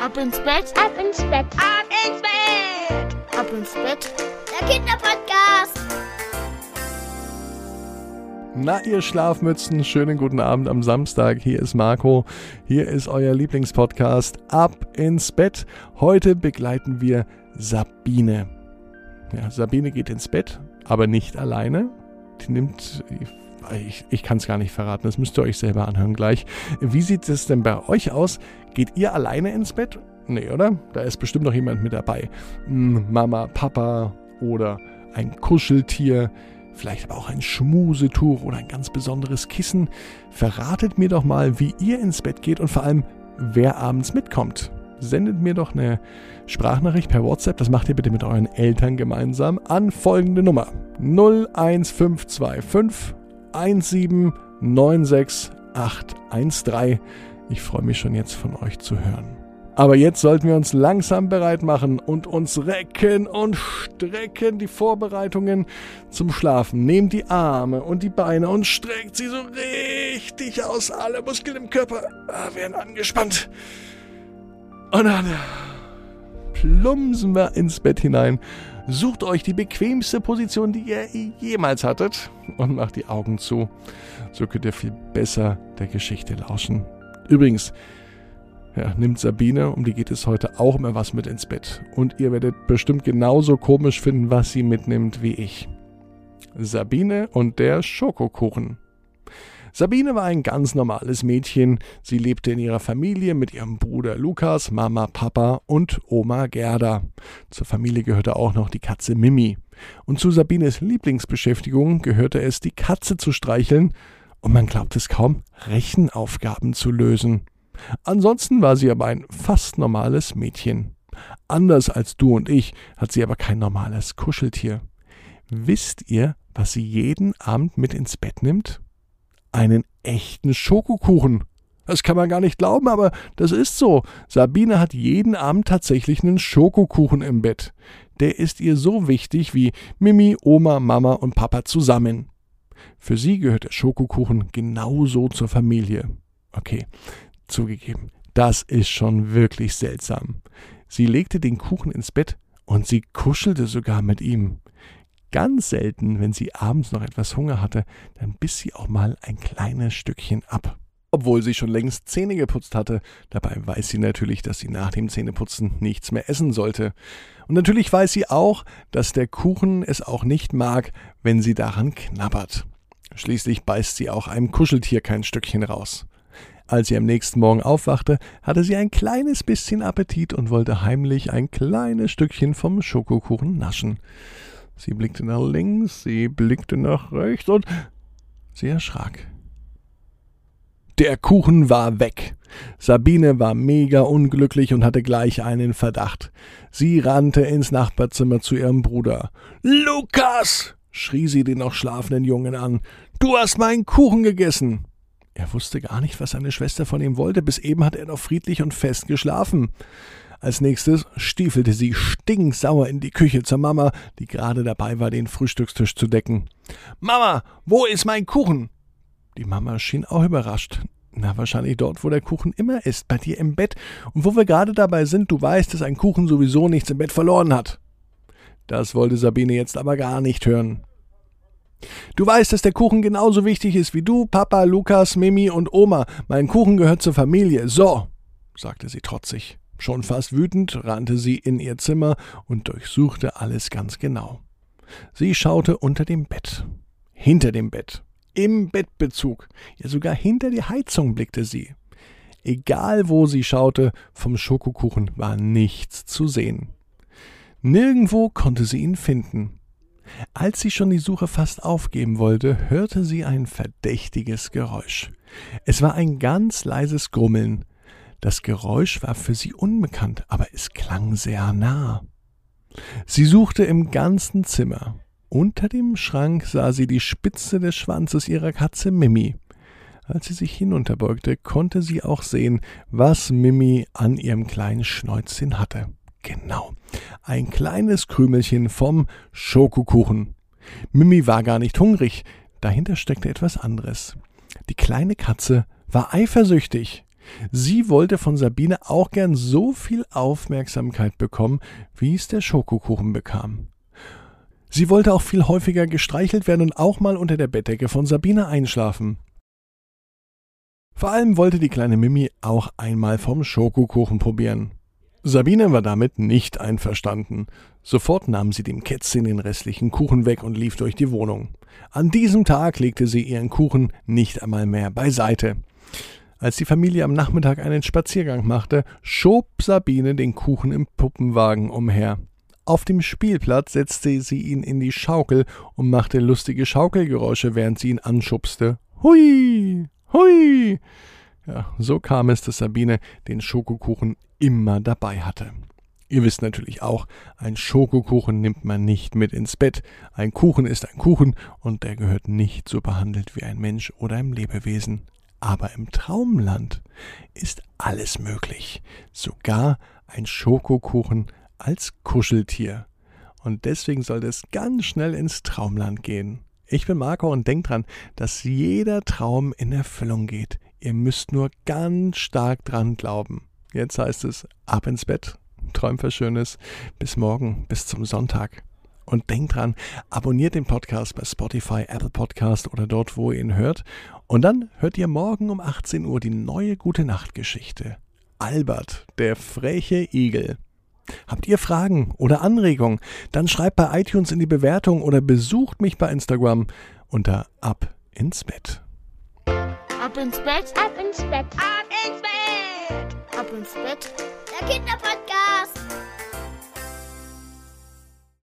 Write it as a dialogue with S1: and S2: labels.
S1: Ab ins Bett,
S2: Ab ins Bett.
S3: Ab ins Bett.
S1: ab ins Bett.
S2: Der Kinderpodcast.
S4: Na, ihr Schlafmützen, schönen guten Abend am Samstag. Hier ist Marco. Hier ist euer Lieblingspodcast Ab ins Bett. Heute begleiten wir Sabine. Ja, Sabine geht ins Bett, aber nicht alleine. Die nimmt. Ich, ich kann es gar nicht verraten, das müsst ihr euch selber anhören gleich. Wie sieht es denn bei euch aus? Geht ihr alleine ins Bett? Nee, oder? Da ist bestimmt noch jemand mit dabei. Hm, Mama, Papa oder ein Kuscheltier vielleicht aber auch ein Schmusetuch oder ein ganz besonderes Kissen. Verratet mir doch mal, wie ihr ins Bett geht und vor allem, wer abends mitkommt. Sendet mir doch eine Sprachnachricht per WhatsApp, das macht ihr bitte mit euren Eltern gemeinsam, an folgende Nummer 01525 1796813. Ich freue mich schon jetzt von euch zu hören. Aber jetzt sollten wir uns langsam bereit machen und uns recken und strecken. Die Vorbereitungen zum Schlafen. Nehmt die Arme und die Beine und streckt sie so richtig aus. Alle Muskeln im Körper werden angespannt. Und dann plumpsen wir ins Bett hinein. Sucht euch die bequemste Position, die ihr jemals hattet und macht die Augen zu. So könnt ihr viel besser der Geschichte lauschen. Übrigens, ja, nimmt Sabine, um die geht es heute auch immer was mit ins Bett. Und ihr werdet bestimmt genauso komisch finden, was sie mitnimmt wie ich. Sabine und der Schokokuchen. Sabine war ein ganz normales Mädchen. Sie lebte in ihrer Familie mit ihrem Bruder Lukas, Mama, Papa und Oma Gerda. Zur Familie gehörte auch noch die Katze Mimi. Und zu Sabines Lieblingsbeschäftigung gehörte es, die Katze zu streicheln und man glaubt es kaum, Rechenaufgaben zu lösen. Ansonsten war sie aber ein fast normales Mädchen. Anders als du und ich hat sie aber kein normales Kuscheltier. Wisst ihr, was sie jeden Abend mit ins Bett nimmt? Einen echten Schokokuchen. Das kann man gar nicht glauben, aber das ist so. Sabine hat jeden Abend tatsächlich einen Schokokuchen im Bett. Der ist ihr so wichtig wie Mimi, Oma, Mama und Papa zusammen. Für sie gehört der Schokokuchen genauso zur Familie. Okay, Zugegeben, das ist schon wirklich seltsam. Sie legte den Kuchen ins Bett und sie kuschelte sogar mit ihm. Ganz selten, wenn sie abends noch etwas Hunger hatte, dann biss sie auch mal ein kleines Stückchen ab. Obwohl sie schon längst Zähne geputzt hatte, dabei weiß sie natürlich, dass sie nach dem Zähneputzen nichts mehr essen sollte. Und natürlich weiß sie auch, dass der Kuchen es auch nicht mag, wenn sie daran knabbert. Schließlich beißt sie auch einem Kuscheltier kein Stückchen raus. Als sie am nächsten Morgen aufwachte, hatte sie ein kleines bisschen Appetit und wollte heimlich ein kleines Stückchen vom Schokokuchen naschen. Sie blickte nach links, sie blickte nach rechts und sie erschrak. Der Kuchen war weg. Sabine war mega unglücklich und hatte gleich einen Verdacht. Sie rannte ins Nachbarzimmer zu ihrem Bruder. Lukas! schrie sie den noch schlafenden Jungen an. Du hast meinen Kuchen gegessen. Er wusste gar nicht, was seine Schwester von ihm wollte. Bis eben hat er noch friedlich und fest geschlafen. Als nächstes stiefelte sie stinksauer in die Küche zur Mama, die gerade dabei war, den Frühstückstisch zu decken. Mama, wo ist mein Kuchen? Die Mama schien auch überrascht. Na, wahrscheinlich dort, wo der Kuchen immer ist, bei dir im Bett. Und wo wir gerade dabei sind, du weißt, dass ein Kuchen sowieso nichts im Bett verloren hat. Das wollte Sabine jetzt aber gar nicht hören. Du weißt, dass der Kuchen genauso wichtig ist wie du, Papa, Lukas, Mimi und Oma. Mein Kuchen gehört zur Familie. So, sagte sie trotzig. Schon fast wütend rannte sie in ihr Zimmer und durchsuchte alles ganz genau. Sie schaute unter dem Bett, hinter dem Bett, im Bettbezug, ja sogar hinter die Heizung blickte sie. Egal wo sie schaute, vom Schokokuchen war nichts zu sehen. Nirgendwo konnte sie ihn finden. Als sie schon die Suche fast aufgeben wollte, hörte sie ein verdächtiges Geräusch. Es war ein ganz leises Grummeln. Das Geräusch war für sie unbekannt, aber es klang sehr nah. Sie suchte im ganzen Zimmer. Unter dem Schrank sah sie die Spitze des Schwanzes ihrer Katze Mimi. Als sie sich hinunterbeugte, konnte sie auch sehen, was Mimi an ihrem kleinen Schnäuzchen hatte. Genau. Ein kleines Krümelchen vom Schokokuchen. Mimi war gar nicht hungrig. Dahinter steckte etwas anderes. Die kleine Katze war eifersüchtig. Sie wollte von Sabine auch gern so viel Aufmerksamkeit bekommen, wie es der Schokokuchen bekam. Sie wollte auch viel häufiger gestreichelt werden und auch mal unter der Bettdecke von Sabine einschlafen. Vor allem wollte die kleine Mimi auch einmal vom Schokokuchen probieren. Sabine war damit nicht einverstanden. Sofort nahm sie dem Kätzchen den restlichen Kuchen weg und lief durch die Wohnung. An diesem Tag legte sie ihren Kuchen nicht einmal mehr beiseite. Als die Familie am Nachmittag einen Spaziergang machte, schob Sabine den Kuchen im Puppenwagen umher. Auf dem Spielplatz setzte sie ihn in die Schaukel und machte lustige Schaukelgeräusche, während sie ihn anschubste. Hui, Hui! Ja, so kam es, dass Sabine den Schokokuchen immer dabei hatte. Ihr wisst natürlich auch, ein Schokokuchen nimmt man nicht mit ins Bett. Ein Kuchen ist ein Kuchen und der gehört nicht so behandelt wie ein Mensch oder ein Lebewesen. Aber im Traumland ist alles möglich. Sogar ein Schokokuchen als Kuscheltier. Und deswegen sollte es ganz schnell ins Traumland gehen. Ich bin Marco und denkt dran, dass jeder Traum in Erfüllung geht. Ihr müsst nur ganz stark dran glauben. Jetzt heißt es ab ins Bett, träumt was Schönes. Bis morgen, bis zum Sonntag. Und denkt dran, abonniert den Podcast bei Spotify, Apple Podcast oder dort, wo ihr ihn hört. Und dann hört ihr morgen um 18 Uhr die neue Gute Nacht Geschichte. Albert, der freche Igel. Habt ihr Fragen oder Anregungen? Dann schreibt bei iTunes in die Bewertung oder besucht mich bei Instagram unter Ab ins Bett.
S2: Ab ins Bett,
S3: Ab ins Bett. Ab ins Bett.
S2: ab ins Bett. Der Kinderpodcast.